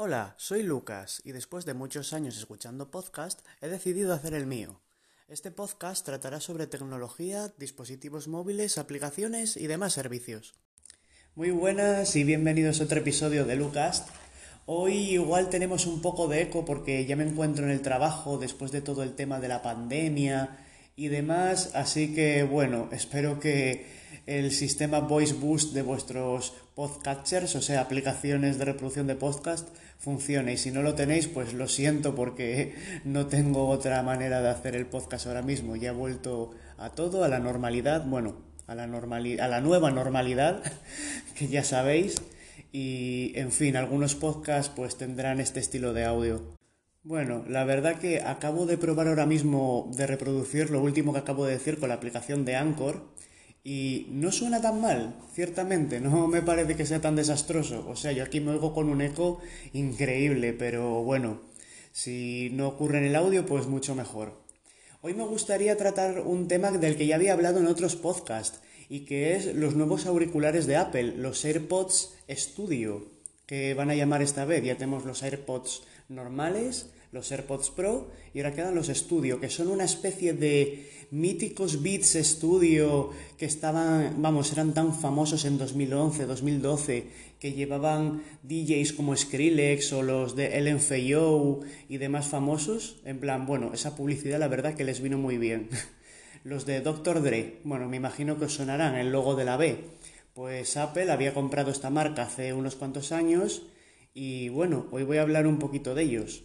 Hola, soy Lucas y después de muchos años escuchando podcast he decidido hacer el mío. Este podcast tratará sobre tecnología, dispositivos móviles, aplicaciones y demás servicios. Muy buenas y bienvenidos a otro episodio de Lucas. Hoy igual tenemos un poco de eco porque ya me encuentro en el trabajo después de todo el tema de la pandemia y demás, así que bueno, espero que el sistema Voice Boost de vuestros podcatchers, o sea, aplicaciones de reproducción de podcast, funcione. Y si no lo tenéis, pues lo siento porque no tengo otra manera de hacer el podcast ahora mismo. Ya he vuelto a todo, a la normalidad, bueno, a la, a la nueva normalidad, que ya sabéis. Y, en fin, algunos podcasts pues tendrán este estilo de audio. Bueno, la verdad que acabo de probar ahora mismo de reproducir lo último que acabo de decir con la aplicación de Anchor y no suena tan mal, ciertamente, no me parece que sea tan desastroso. O sea, yo aquí me oigo con un eco increíble, pero bueno, si no ocurre en el audio, pues mucho mejor. Hoy me gustaría tratar un tema del que ya había hablado en otros podcasts, y que es los nuevos auriculares de Apple, los AirPods Studio, que van a llamar esta vez. Ya tenemos los AirPods normales, los AirPods Pro y ahora quedan los Studio, que son una especie de míticos Beats Studio que estaban, vamos, eran tan famosos en 2011, 2012, que llevaban DJs como Skrillex o los de LMFAO y demás famosos. En plan, bueno, esa publicidad la verdad que les vino muy bien. los de Dr. Dre, bueno, me imagino que os sonarán el logo de la B. Pues Apple había comprado esta marca hace unos cuantos años y bueno, hoy voy a hablar un poquito de ellos.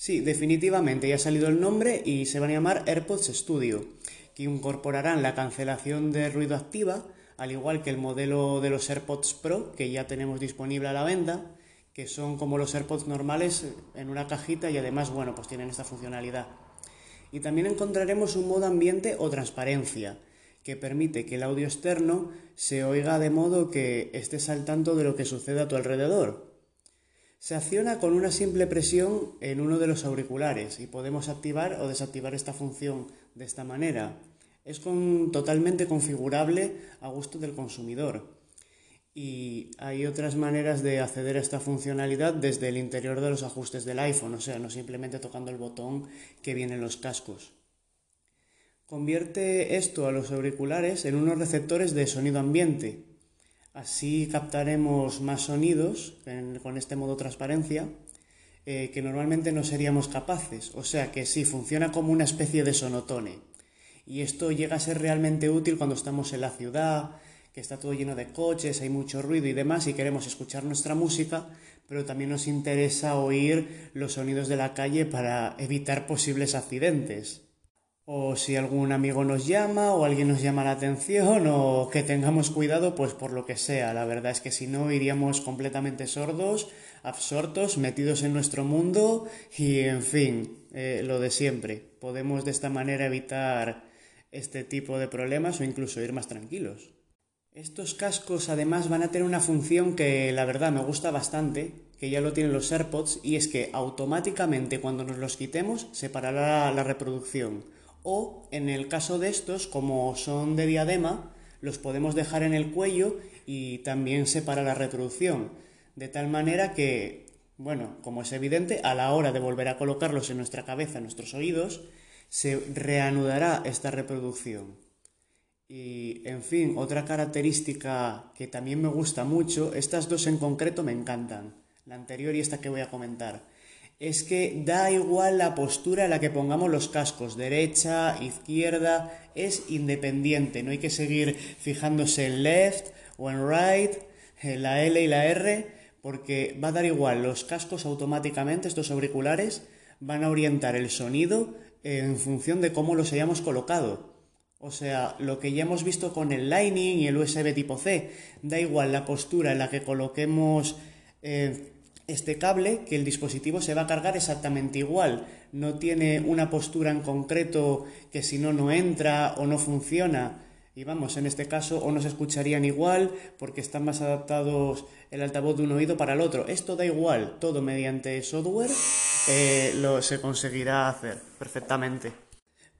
Sí, definitivamente ya ha salido el nombre y se van a llamar AirPods Studio, que incorporarán la cancelación de ruido activa, al igual que el modelo de los AirPods Pro, que ya tenemos disponible a la venta, que son como los AirPods normales en una cajita y además, bueno, pues tienen esta funcionalidad. Y también encontraremos un modo ambiente o transparencia, que permite que el audio externo se oiga de modo que estés al tanto de lo que sucede a tu alrededor, se acciona con una simple presión en uno de los auriculares y podemos activar o desactivar esta función de esta manera. Es totalmente configurable a gusto del consumidor. Y hay otras maneras de acceder a esta funcionalidad desde el interior de los ajustes del iPhone, o sea, no simplemente tocando el botón que viene en los cascos. Convierte esto a los auriculares en unos receptores de sonido ambiente, Así captaremos más sonidos con este modo transparencia eh, que normalmente no seríamos capaces. O sea que sí, funciona como una especie de sonotone. Y esto llega a ser realmente útil cuando estamos en la ciudad, que está todo lleno de coches, hay mucho ruido y demás, y queremos escuchar nuestra música, pero también nos interesa oír los sonidos de la calle para evitar posibles accidentes o si algún amigo nos llama o alguien nos llama la atención o que tengamos cuidado pues por lo que sea. La verdad es que si no iríamos completamente sordos, absortos, metidos en nuestro mundo y en fin, eh, lo de siempre. Podemos de esta manera evitar este tipo de problemas o incluso ir más tranquilos. Estos cascos además van a tener una función que la verdad me gusta bastante, que ya lo tienen los AirPods, y es que automáticamente cuando nos los quitemos se parará la reproducción o en el caso de estos, como son de diadema, los podemos dejar en el cuello y también se para la reproducción, de tal manera que, bueno, como es evidente, a la hora de volver a colocarlos en nuestra cabeza, en nuestros oídos, se reanudará esta reproducción. Y, en fin, otra característica que también me gusta mucho, estas dos en concreto me encantan, la anterior y esta que voy a comentar es que da igual la postura en la que pongamos los cascos, derecha, izquierda, es independiente, no hay que seguir fijándose en left o en right, en la L y la R, porque va a dar igual, los cascos automáticamente, estos auriculares, van a orientar el sonido en función de cómo los hayamos colocado. O sea, lo que ya hemos visto con el Lightning y el USB tipo C, da igual la postura en la que coloquemos eh, este cable que el dispositivo se va a cargar exactamente igual. No tiene una postura en concreto que si no no entra o no funciona. Y vamos, en este caso o no se escucharían igual porque están más adaptados el altavoz de un oído para el otro. Esto da igual, todo mediante software eh, lo se conseguirá hacer perfectamente.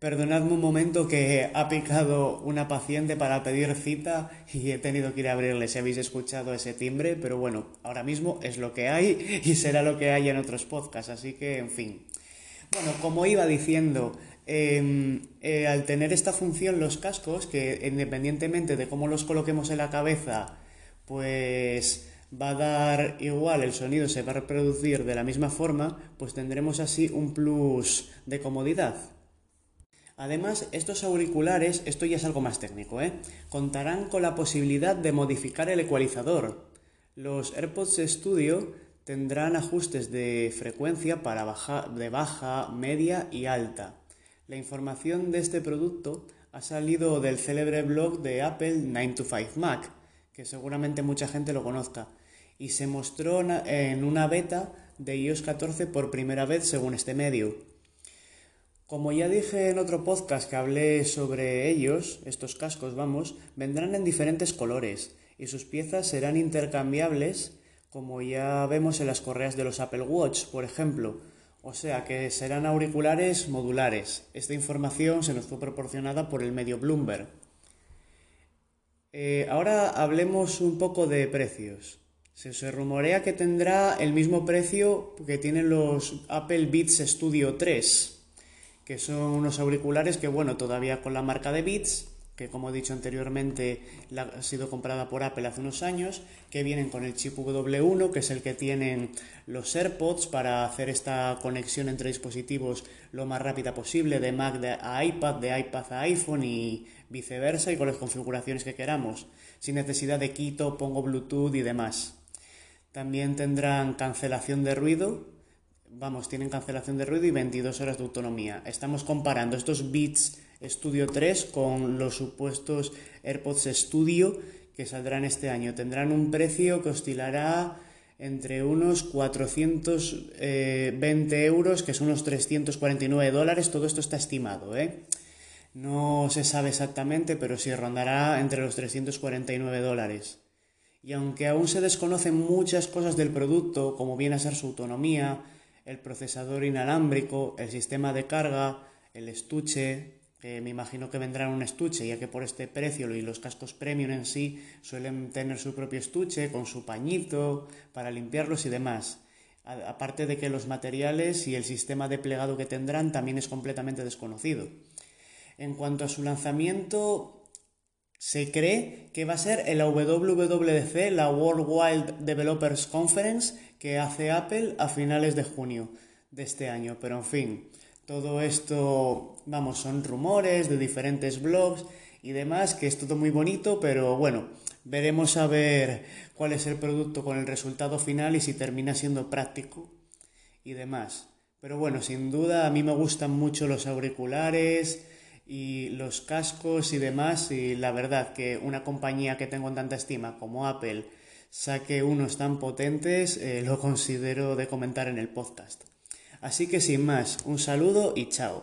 Perdonadme un momento que ha picado una paciente para pedir cita y he tenido que ir a abrirle si habéis escuchado ese timbre, pero bueno, ahora mismo es lo que hay y será lo que hay en otros podcasts, así que en fin. Bueno, como iba diciendo, em, eh, al tener esta función los cascos, que independientemente de cómo los coloquemos en la cabeza, pues va a dar igual, el sonido se va a reproducir de la misma forma, pues tendremos así un plus de comodidad. Además, estos auriculares, esto ya es algo más técnico, ¿eh? contarán con la posibilidad de modificar el ecualizador. Los AirPods Studio tendrán ajustes de frecuencia para baja, de baja, media y alta. La información de este producto ha salido del célebre blog de Apple 9to5Mac, que seguramente mucha gente lo conozca, y se mostró en una beta de iOS 14 por primera vez según este medio. Como ya dije en otro podcast que hablé sobre ellos, estos cascos, vamos, vendrán en diferentes colores y sus piezas serán intercambiables, como ya vemos en las correas de los Apple Watch, por ejemplo. O sea que serán auriculares modulares. Esta información se nos fue proporcionada por el medio Bloomberg. Eh, ahora hablemos un poco de precios. Se, se rumorea que tendrá el mismo precio que tienen los Apple Beats Studio 3 que son unos auriculares que, bueno, todavía con la marca de Beats, que como he dicho anteriormente ha sido comprada por Apple hace unos años, que vienen con el chip W1, que es el que tienen los AirPods para hacer esta conexión entre dispositivos lo más rápida posible, de Mac a iPad, de iPad a iPhone y viceversa, y con las configuraciones que queramos, sin necesidad de quito, pongo Bluetooth y demás. También tendrán cancelación de ruido, vamos, tienen cancelación de ruido y 22 horas de autonomía. Estamos comparando estos Beats Studio 3 con los supuestos AirPods Studio que saldrán este año. Tendrán un precio que oscilará entre unos 420 eh, euros, que son unos 349 dólares. Todo esto está estimado, ¿eh? No se sabe exactamente, pero sí rondará entre los 349 dólares. Y aunque aún se desconocen muchas cosas del producto, como viene a ser su autonomía, el procesador inalámbrico, el sistema de carga, el estuche, que me imagino que vendrá un estuche, ya que por este precio y los cascos premium en sí suelen tener su propio estuche con su pañito para limpiarlos y demás. Aparte de que los materiales y el sistema de plegado que tendrán también es completamente desconocido. En cuanto a su lanzamiento, se cree que va a ser el WWDC, la World Wild Developers Conference, que hace Apple a finales de junio de este año. Pero en fin, todo esto, vamos, son rumores de diferentes blogs y demás, que es todo muy bonito, pero bueno, veremos a ver cuál es el producto con el resultado final y si termina siendo práctico y demás. Pero bueno, sin duda a mí me gustan mucho los auriculares y los cascos y demás y la verdad que una compañía que tengo en tanta estima como Apple saque unos tan potentes, eh, lo considero de comentar en el podcast. Así que sin más, un saludo y chao.